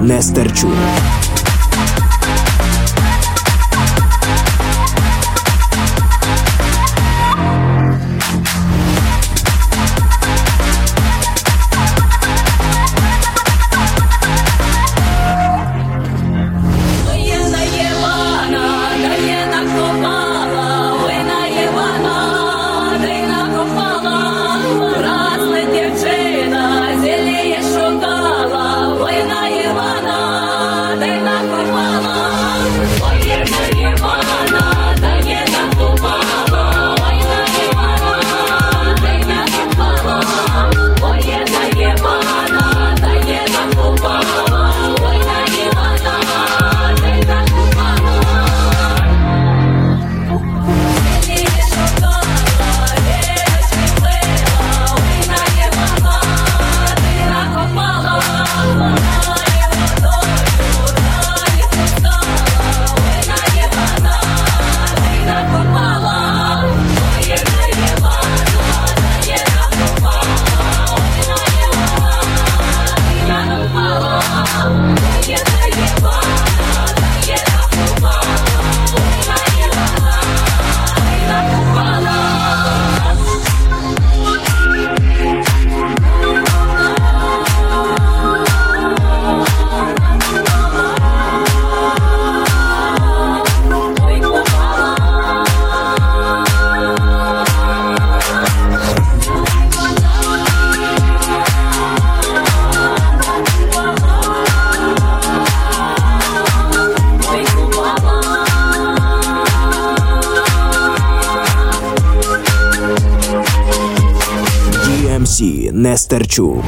DMC Нестерчук. МС Нестерчук.